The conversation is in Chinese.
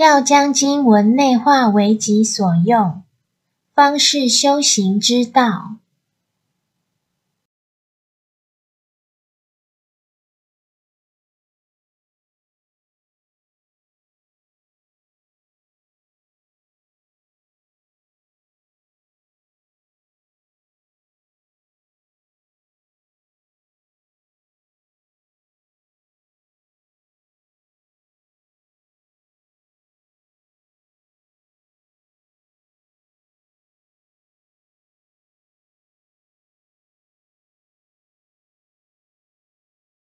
要将经文内化为己所用方是修行之道。